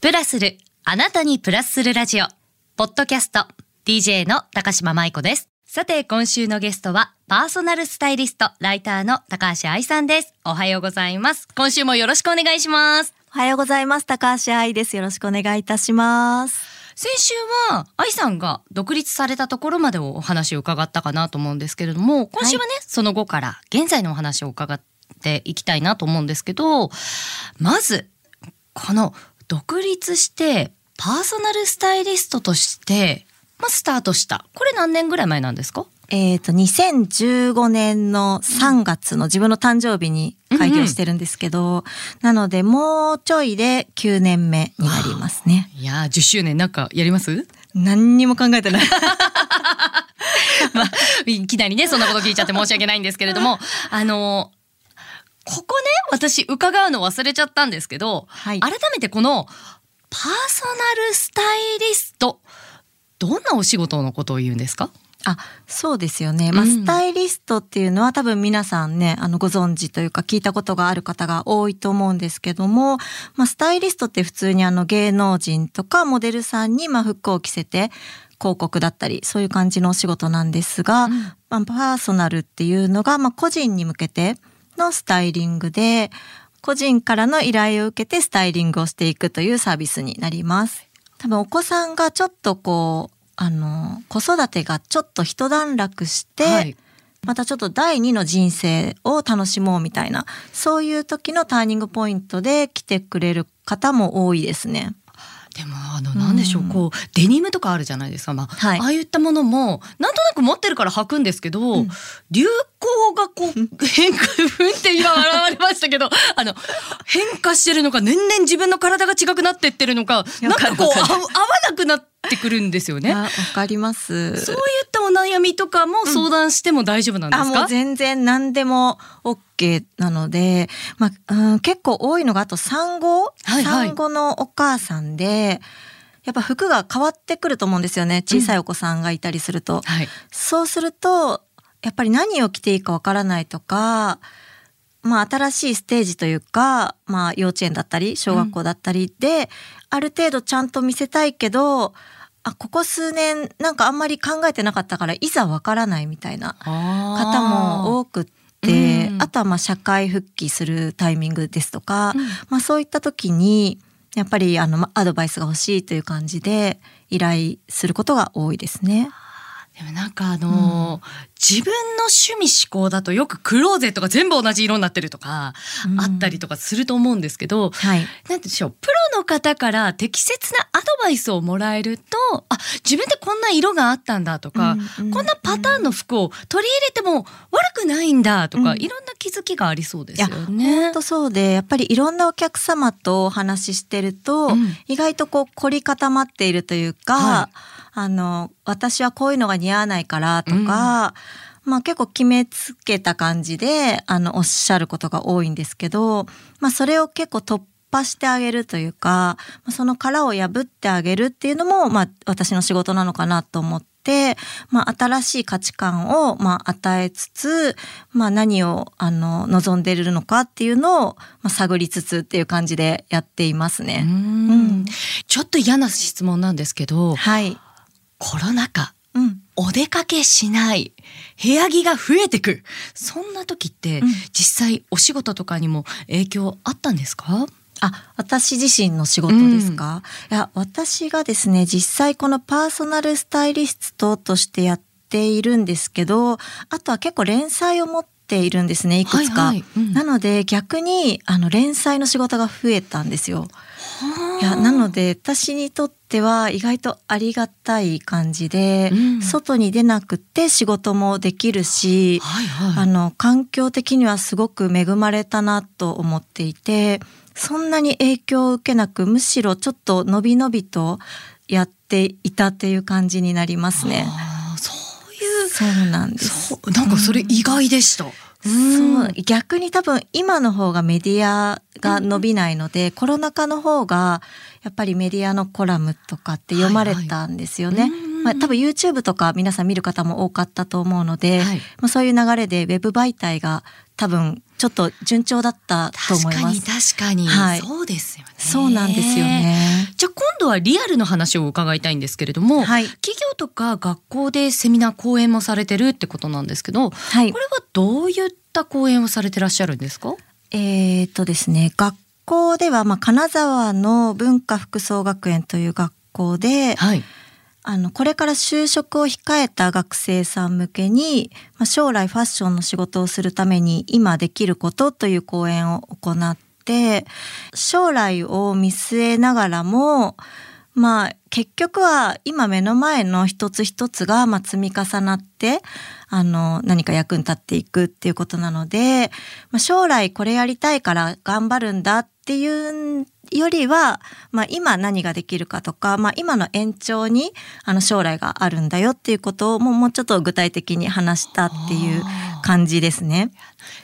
プラスる、あなたにプラスするラジオ。ポッドキャスト、DJ の高島舞子です。さて、今週のゲストは、パーソナルスタイリスト、ライターの高橋愛さんです。おはようございます。今週もよろしくお願いします。おはようございます。高橋愛です。よろしくお願いいたします。先週は、愛さんが独立されたところまでお話を伺ったかなと思うんですけれども、今週はね、その後から現在のお話を伺っていきたいなと思うんですけど、まず、この独立してパーソナルスタイリストとして、まあ、スタートした。これ何年ぐらい前なんですか？えっ、と、2015年の3月の自分の誕生日に開業してるんですけど、なのでもうちょいで9年目になりますね。いやー、10周年なんかやります？何にも考えてない。まあ、いきなりね、そんなこと聞いちゃって申し訳ないんですけれども、あのここね、私伺うの忘れちゃったんですけど、はい。改めてこのパーソナルスタイリスト、どんなお仕事のことを言うんですか？あ、そうですよね。まあ、うん。スタイリストっていうのは多分皆さんね、あの、ご存知というか聞いたことがある方が多いと思うんですけども、まあ、スタイリストって普通にあの、芸能人とかモデルさんに、まあ、服を着せて、広告だったり、そういう感じのお仕事なんですが、うん。まあ、パーソナルっていうのが、まあ、個人に向けてのスタイリングで、個人からの依頼を受けてスタイリングをしていくというサービスになります。多分お子さんがちょっとこう、あの、子育てがちょっと一段落して、はいまたちょっと第二の人生を楽しもうみたいな、そういう時のターニングポイントで来てくれる方も多いですね。でもあのなんでしょう、うんこうデニムとかあるじゃないですか、まあはいああいったものもなんとなく持ってるから履くんですけど、うん。流行がこう変化ふんって今現れましたけど あの変化してるのか年々自分の体が違くなってってるのかなんかこう合わなくなってくるんですよね。あわかります。そういったお悩みとかも相談しても大丈夫なんですか、あもう全然何でも OK なので、まあうん、結構多いのがあと産後、はいはい。産後のお母さんでやっぱ服が変わってくると思うんですよね。小さいお子さんがいたりすると。はい。そうするとやっぱり何を着ていいかわからないとか、まあ、新しいステージというか、まあ、幼稚園だったり小学校だったりで、ある程度ちゃんと見せたいけどあここ数年なんかあんまり考えてなかったからいざわからないみたいな方も多くってうん。あとはまあ社会復帰するタイミングですとか、うん。まあ、そういった時にやっぱりあのアドバイスが欲しいという感じで依頼することが多いですね。でもなんかあのー自分の趣味思考だとよくクローゼットが全部同じ色になってるとか、うん。あったりとかすると思うんですけど、はい、なんでしょうプロの方から適切なアドバイスをもらえるとあ自分でこんな色があったんだとか、うんうんこんなパターンの服を取り入れても悪くないんだとか、うん。いろんな気づきがありそうですよいや本ね。当そうでやっぱりいろんなお客様とお話ししてると、うん。意外とこう凝り固まっているというか、はいあの私はこういうのが似合わないからとか、まあ結構決めつけた感じであのおっしゃることが多いんですけど、まあ、それを結構突破してあげるというかまあその殻を破ってあげるっていうのも、まあ、私の仕事なのかなと思って、まあ、新しい価値観を、まあ、与えつつ、まあ、何をあの望んでいるのかっていうのを、まあ、探りつつっていう感じでやっていますうね。ん。ちょっと嫌な質問なんですけどはい、コロナ禍うん。お出かけしない部屋着が増えてく。そんな時って、うん。実際お仕事とかにも影響あったんですか？あ、私自身の仕事ですか、いや、私がですね、実際このパーソナルスタイリストとしてやっているんですけど、あとは結構連載を持っているんですね、いくつか。はいはい。うん。なので逆に、あの、連載の仕事が増えたんですよ。いや、なので私にとっては意外とありがたい感じで、うん外に出なくて仕事もできるし、はいはいあの環境的にはすごく恵まれたなと思っていてそんなに影響を受けなくむしろちょっとのびのびとやっていたっていう感じになりますね。そういうそうなんです。なんかそれ意外でした。そう。逆に多分今の方がメディアが伸びないので、コロナ禍の方がやっぱりメディアのコラムとかって読まれたんですよね。はいはいうん。まあ、多分 YouTube とか皆さん見る方も多かったと思うので、はい。まあ、そういう流れでウェブ媒体が多分ちょっと順調だったと思い確かにます。確かに、はいそうですよねそうなんですよね。じゃあ今度はリアルの話を伺いたいんですけれども、はい。企業とか学校でセミナー講演もされてるってことなんですけど、はいこ。れはどういった講演をされてらっしゃるんですか？えー、とですね、学校では、まあ、金沢の文化服装学園という学校で、はいあの、これから就職を控えた学生さん向けに、まあ、将来ファッションの仕事をするために今できることという講演を行って、将来を見据えながらも、まあ結局は今目の前の一つ一つがま積み重なってあの何か役に立っていくっていうことなので、まあ、将来これやりたいから頑張るんだっていうよりは、まあ、今何ができるかとか、まあ、今の延長にあの将来があるんだよっていうことをもうもうちょっと具体的に話したっていう感じですね。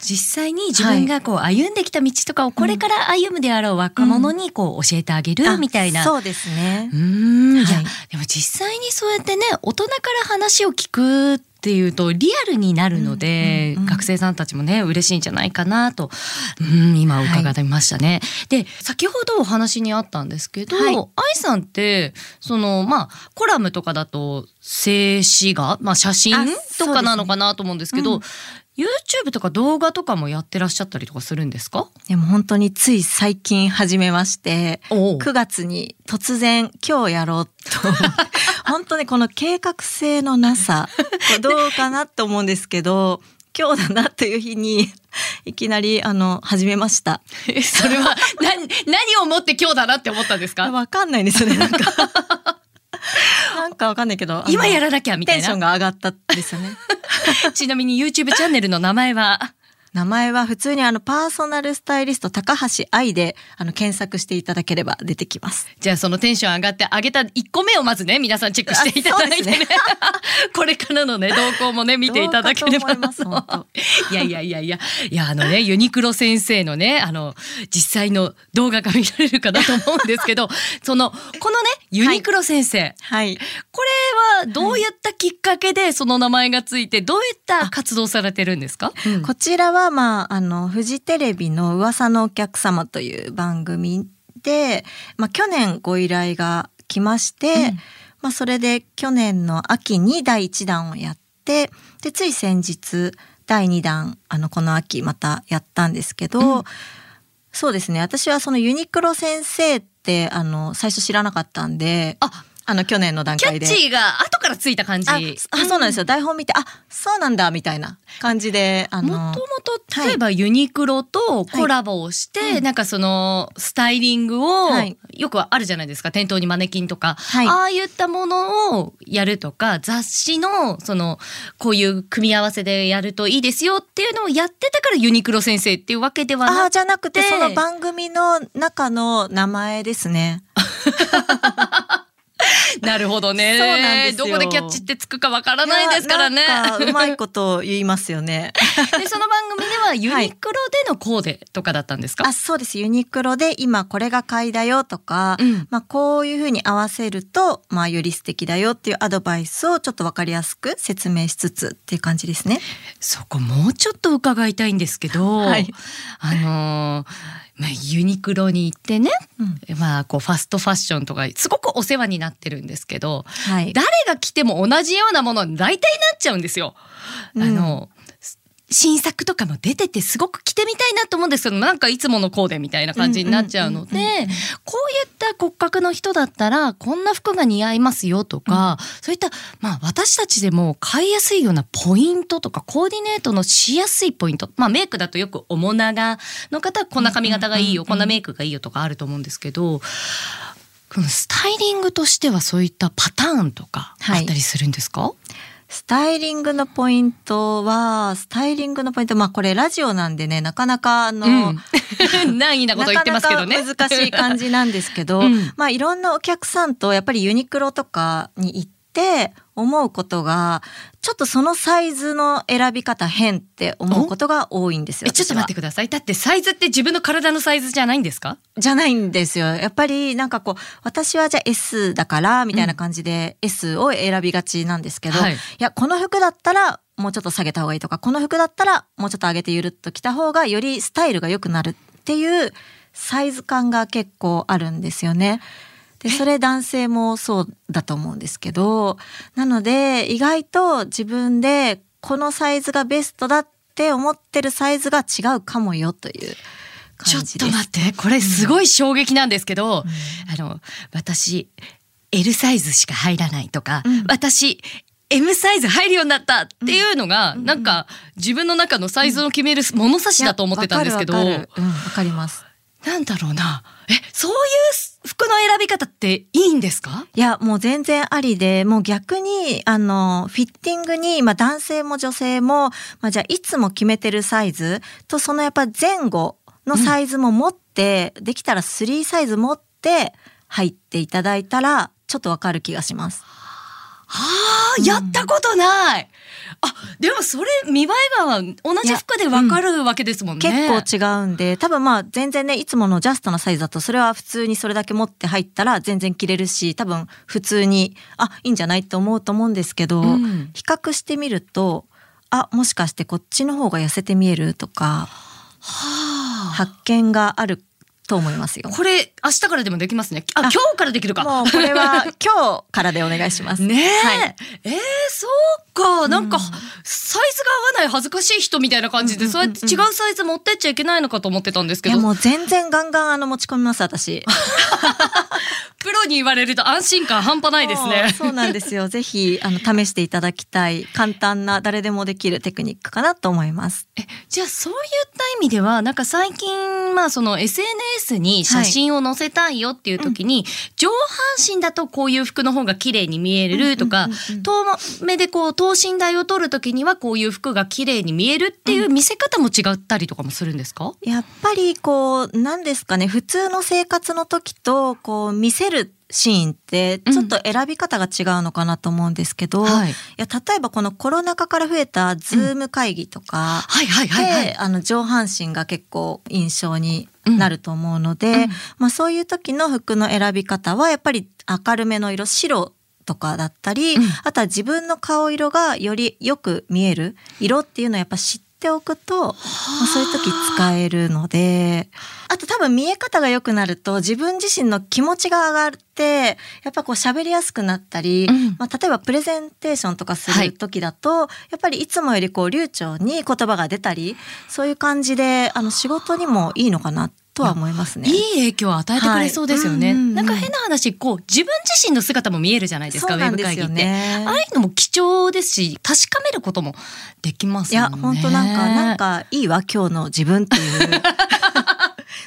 実際に自分がこう歩んできた道とかをこれから歩むであろう若者にこう教えてあげるみたいな。あそうですねう。ーん、いやはいでも実際にそうやってね大人から話を聞くっていうとリアルになるので、うんうんうん学生さんたちもね嬉しいんじゃないかなと、うん、今伺ってましたね。で先ほどお話にあったんですけど、はい。愛さんってそのまあコラムとかだと静止画、まあ、写真あとかなのかなと思うんですけど、うん YouTube とか動画とかもやってらっしゃったりとかするんですか？でも本当につい最近始めまして、お9月に突然今日やろうと。本当にこの計画性のなさどうかなと思うんですけど今日だなという日にいきなりあの始めました。えそれは何何をもって今日だなって思ったんですか？わかんないんですよねなんかかわかんないけど今やらなきゃみたいなテンションが上がったんですよね。ちなみに YouTube チャンネルの名前は名前は普通にあのパーソナルスタイリスト高橋愛であの検索していただければ出てきます。じゃあそのテンション上がって上げた1個目をまずね皆さんチェックしていただいてね。あそうです これからのね動向もね 見ていただければいやいやいやいや。いやあのねユニクロ先生のねあの実際の動画が見られるかなと思うんですけどそのこのねユニクロ先生、はい。これはどういったきっかけでその名前がついてどういった活動されてるんですか、うん。こちらは、まあ、あの、フジテレビの噂のお客様という番組で、まあ、去年ご依頼が来まして、うん。まあ、それで去年の秋に第1弾をやって、で、つい先日、第2弾、あの、この秋またやったんですけど、うん。そうですね。私はそのユニクロ先生って、あの、最初知らなかったんで、ああの、去年の段キャ階で。ッチーが後からついた感じ。ああそうなんですよ、台本見てあそうなんだみたいな。感じであのもともと例えばユニクロとコラボをして、はいうん。なんかそのスタイリングを、はい。よくあるじゃないですか。店頭にマネキンとか、はい。ああいったものをやるとか雑誌のそのこういう組み合わせでやるといいですよっていうのをやってたからユニクロ先生っていうわけではあなくあじゃなくてでその番組の中の名前ですね。なるほどね。そうなんですよ。どこでキャッチってつくかわからないですからね。うまいこと言いますよね。でその番組ではユニクロでのコーデとかだったんですか、あそうです。ユニクロで今これが買いだよとか、うん。まあこういうふうに合わせるとまあより素敵だよっていうアドバイスをちょっとわかりやすく説明しつつっていう感じですね。そこもうちょっと伺いたいんですけど、はい。あのーまあ、ユニクロに行ってね、うんまあ、こうファストファッションとかすごくお世話になってるんですけどはい。誰が着ても同じようなものに大体なっちゃうんですよ。あの新作とかも出ててすごく着てみたいなと思うんですけどなんかいつものコーデみたいな感じになっちゃうのでうんうんうんうんこういった骨格の人だったらこんな服が似合いますよとか、そういった、まあ、私たちでも買いやすいようなポイントとかコーディネートのしやすいポイント、まあ、メイクだとよく面長の方はこんな髪型がいいよ、うんうんうんうん。こんなメイクがいいよとかあると思うんですけどスタイリングとしてはそういったパターンとかあったりするんですか、スタイリングのポイントは、スタイリングのポイント、まあこれラジオなんでね、なかなかあの、うん、難易なこと言ってますけどね。なかなか難しい感じなんですけど、うんまあいろんなお客さんとやっぱりユニクロとかに行っって思うことがちょっとそのサイズの選び方変って思うことが多いんですよ。えちょっと待ってくださいだってサイズって自分の体のサイズじゃないんですか？じゃないんですよ。やっぱりなんかこう私はじゃあ S だからみたいな感じで S を選びがちなんですけど、はいいやこの服だったらもうちょっと下げた方がいいとかこの服だったらもうちょっと上げてゆるっと着た方がよりスタイルが良くなるっていうサイズ感が結構あるんですよね。でそれ男性もそうだと思うんですけどなので意外と自分でこのサイズがベストだって思ってるサイズが違うかもよというちょっ感じです。と待ってこれすごい衝撃なんですけど、あの私 L サイズしか入らないとか、うん。私 M サイズ入るようになったっていうのが、うん。なんか自分の中のサイズを決める物差しだと思ってたんですけど、わうん、わかります。なんだろうなえそういう服の選び方っていいんですか？いや、もう全然ありで、もう逆に、あの、フィッティングに、まあ男性も女性も、まあじゃあいつも決めてるサイズと、そのやっぱ前後のサイズも持って、できたら3サイズ持って入っていただいたら、ちょっとわかる気がします。はあ、やったことない。あ、でもそれ見栄えが同じ服でわかるわけですもんね。結構違うんで、多分まあ全然ね、いつものジャストなサイズだと、それは普通にそれだけ持って入ったら全然着れるし、多分普通に、あ、いいんじゃないって思うと思うんですけど、うん比較してみると、あ、もしかしてこっちの方が痩せて見えるとか、はあ。発見があると思いますよ。これ明日からでもできますね。あ、あ今日からできるか。もうこれは 今日からでお願いします。ねえ、はいえー、そうか。なんか、うんサイズが合わない恥ずかしい人みたいな感じで、そうやって違うサイズ持ってっちゃいけないのかと思ってたんですけど、いやもう全然ガンガンあの持ち込みます私。プロに言われると安心感半端ないですね。そうそうなんですよ。ぜひあの試していただきたい簡単な誰でもできるテクニックかなと思います。えじゃあそういった意味ではなんか最近まあその SNS に写真を載せたいよっていう時に、上半身だとこういう服の方が綺麗に見えるとか、遠目でこう等身大を撮る時にはこういう服が綺麗に見えるっていう見せ方も違ったりとかもするんですか、やっぱりこう何ですかね普通の生活の時とこう見せるシーンってちょっと選び方が違うのかなと思うんですけど、い、はい。や例えばこのコロナ禍から増えたズーム会議とか、であの上半身が結構印象になると思うので、うん。まあ、そういう時の服の選び方はやっぱり明るめの色白とかだったり、うん。あとは自分の顔色がよりよく見える色っていうのをやっぱ知っておくと、まあ、そういう時使えるのであと多分見え方が良くなると自分自身の気持ちが上がってやっぱこう喋りやすくなったり、うん。まあ、例えばプレゼンテーションとかすはいる時だと、やっぱりいつもよりこう流暢に言葉が出たりそういう感じであの仕事にもいいのかなとは思いますね。いい影響を与えてくれそうですよね、はい。うんうん。うんなんか変な話こう自分自身の姿も見えるじゃないですかすウェブ会議って。ああいうのも貴重ですし確かめることもできますね。や本当なんかなんかいいわ今日の自分っていう。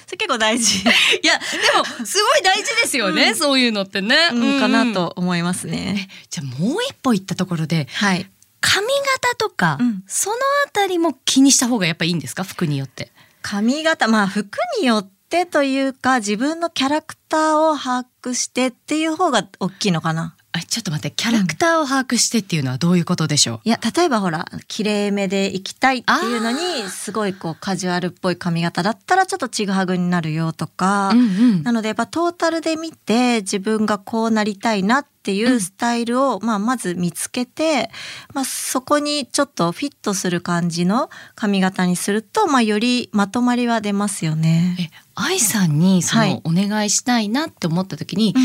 それ結構大事、いやでもすごい大事ですよね、うん。そういうのってね、うん、かなうんと思いますね。じゃあもう一歩行ったところではい。髪型とか、うん。そのあたりも気にした方がやっぱいいんですか？服によって髪型まあ服によってというか自分のキャラクターを把握してっていう方が大きいのかな。あちょっと待ってキャラクターを把握してっていうのはどういうことでしょう、いや例えばほら綺麗めで行きたいっていうのにすごいこうカジュアルっぽい髪型だったらちょっとちぐはぐになるよとか、うんうん。なのでやっぱトータルで見て自分がこうなりたいなっていうスタイルを、まあ、まず見つけて、まあ、そこにちょっとフィットする感じの髪型にすると、まあ、よりまとまりは出ますよね。え愛さんにそはい。のお願いしたいなって思った時に、うん。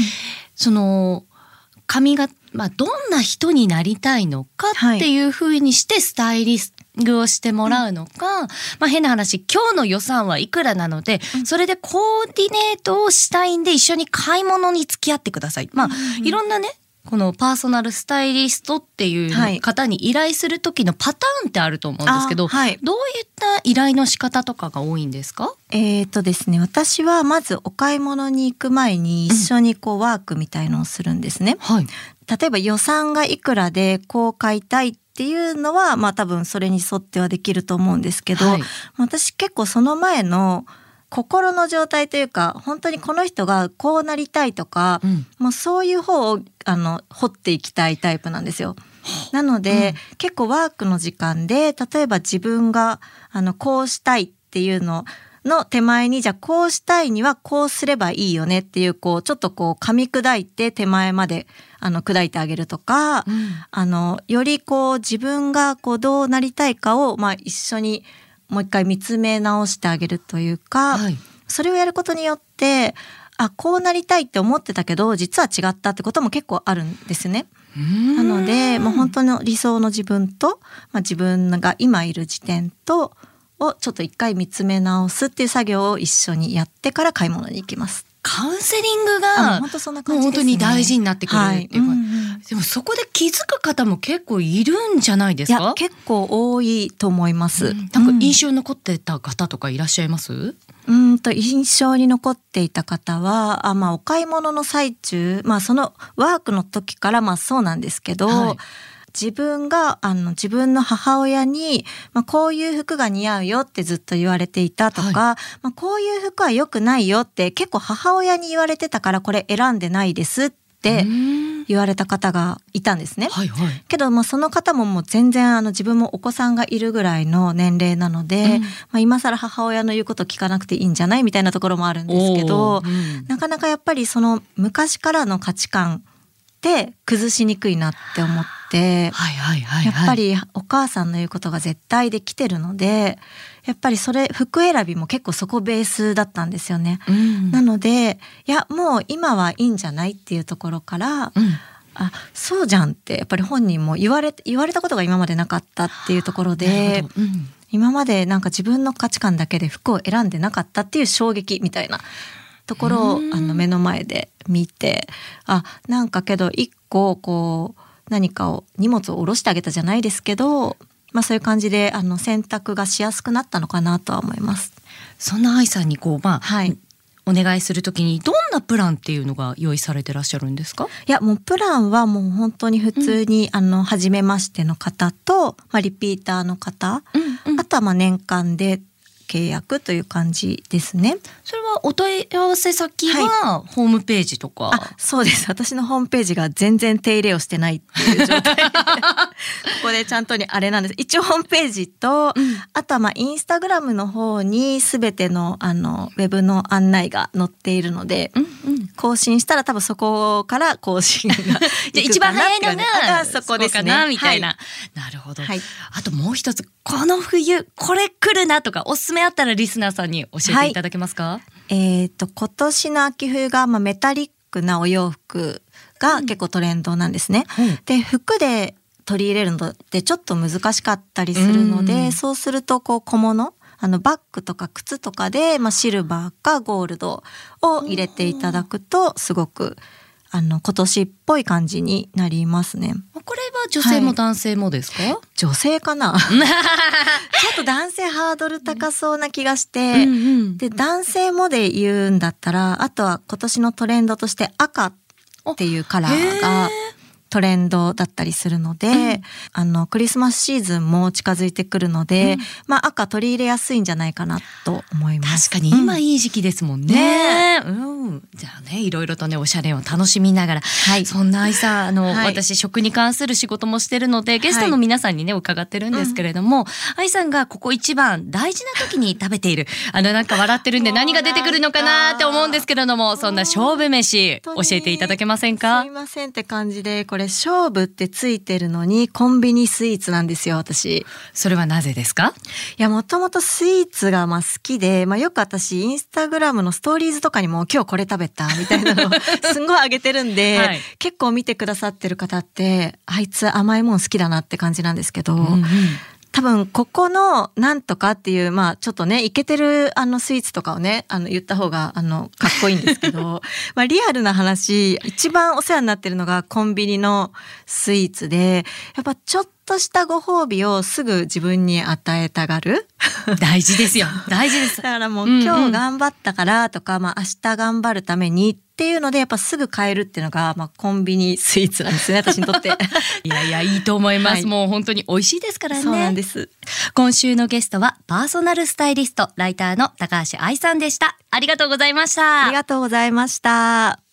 その髪が、まあ、どんな人になりたいのかっていう風にしてスタイリストをしてもらうのか、まあ変な話今日の予算はいくらなので、それでコーディネートをしたいんで一緒に買い物に付き合ってください。まあ、いろんなねこのパーソナルスタイリストっていはい。う方に依頼する時のパターンってあると思うんですけど、あはい。どういった依頼の仕方とかが多いんですか？えーとですね、私はまずお買い物に行く前に一緒にこうワークみたいのをするんですね。はい。例えば予算がいくらでこう買いたいっていうのはまあ多分それに沿ってはできると思うんですけど、はい。私結構その前の心の状態というか本当にこの人がこうなりたいとか、うん。もうそういう方をあの掘っていきたいタイプなんですよ。なので、結構ワークの時間で例えば自分があのこうしたいっていうのの手前にじゃあこうしたいにはこうすればいいよねっていうこうちょっとこう噛み砕いて手前まであの砕いてあげるとか、うんあのよりこう自分がこうどうなりたいかを、まあ、一緒にもう一回見つめ直してあげるというか、はいそれをやることによってあこうなりたいって思ってたけど実は違ったってことも結構あるんですね。なのでもう本当の理想の自分と、まあ、自分が今いる時点とをちょっと一回見つめ直すっていう作業を一緒にやってから買い物に行きます。カウンセリングが本当そんなもう本当。に大事になってくるっていうか、はい。うんうんでもそこで気づく方も結構いるんじゃないですいやか結構多いと思います。うん。なんか印象象に残ってた方とかいらっしゃいます、うんと印象に残っていた方はあ、まあ、お買い物の最中、まあ、そのワークの時からまあそうなんですけど、はい自分があの自分の母親に、まあ、こういう服が似合うよってずっと言われていたとか、はまあ、こういう服は良くないよって結構母親に言われてたからこれ選んでないですってうん。言われた方がいたんですね。はいはい。けど、まあ、その方ももう全然あの自分もお子さんがいるぐらいの年齢なので、うん。まあ、今更母親の言うこと聞かなくていいんじゃないみたいなところもあるんですけどうん。なかなかやっぱりその昔からの価値観って崩しにくいなって思って。はいはいはいはいやっぱりお母さんの言うことが絶対できてるのでやっぱりそれ服選びも結構そこベースだったんですよね。うんなのでいやもう今はいいんじゃないっていうところからうんあそうじゃんってやっぱり本人も言われ言われたことが今までなかったっていうところなでうん今までなんか自分の価値観だけで服を選んでなかったっていう衝撃みたいなところをうんあの目の前で見てあなんかけど一個こう何かを荷物を下ろしてあげたじゃないですけど、まあ、そういう感じであの選択がしやすくなったのかなとは思います。そんな愛さんにこうまあ、はい。お願いするときにどんなプランっていうのが用意されてらっしゃるんですか？いやもうプランはもう本当に普通に、あの初めましての方と、まあ、リピーターの方、うんうん。あとはまあ年間で契約という感じですね。それはお問い合わせ先はホームページとか、あ、そうです。私のホームページが全然手入れをしてないっていう状態。ここでちゃんとにあれなんです。一応ホームページと、うん。あとはまあインスタグラムの方にすべてのあのウェブの案内が載っているので、うんうん。更新したら多分そこから更新が じ。ゃあ一番早いのがあそこですね。かなみたいな、はなるほど、はい。あともう一つこの冬これ来るなとかおすすめあったらリスナーさんに教えていただけますか、えっ、と今年の秋冬がまあメタリックなお洋服が結構トレンドなんですね。うん。で服で取り入れるのってちょっと難しかったりするので、うん。そうするとこう小物あのバッグとか靴とかで、まあ、シルバーかゴールドを入れていただくとすごくあの今年っぽい感じになりますね。これは女性も男性もですか、女性かな？ちょっと男性ハードル高そうな気がして、うんうん。で男性もで言うんだったらあとは今年のトレンドとして赤っていうカラーがトレンドだったりするので、うん。あのクリスマスシーズンも近づいてくるので、うん。まあ赤取り入れやすいんじゃないかなと思います。確かに今うん。いい時期ですもんね。うん、じゃあねいろいろとねおしゃれを楽しみながら、はい。そんな愛さんあの、はい。私食に関する仕事もしてるのでゲストの皆さんにね伺ってるんですけれども、愛さんがここ一番大事な時に食べているあのなんか笑ってるんで何が出てくるのかなって思うんですけれどもそんな勝負飯教えていただけませんか？すいませんって感じでこれ勝負ってついてるのにコンビニスイーツなんですよ私。それはなぜですか？いやもともとスイーツがまあ好きで、まあ、よく私インスタグラムのストーリーズとかにも今日これ食べたみたいなのを すんごい上げてるんで、はい。結構見てくださってる方ってあいつ甘いもん好きだなって感じなんですけど、うんうん多分ここのなんとかっていうまあちょっとねイケてるあのスイーツとかをねあの言った方があのかっこいいんですけど まあリアルな話一番お世話になってるのがコンビニのスイーツでやっぱちょっとしたご褒美をすぐ自分に与えたがる？大事ですよ大事ですだからもううんうん今日頑張ったからとか、まあ明日頑張るためにっていうのでやっぱすぐ買えるっていうのが、まあ、コンビニスイーツなんですね私にとって。いやいやいいと思います、はいもう本当に美味しいですからねそうなんです。今週のゲストはパーソナルスタイリスト、ライターの高橋愛さんでした。ありがとうございました。ありがとうございました。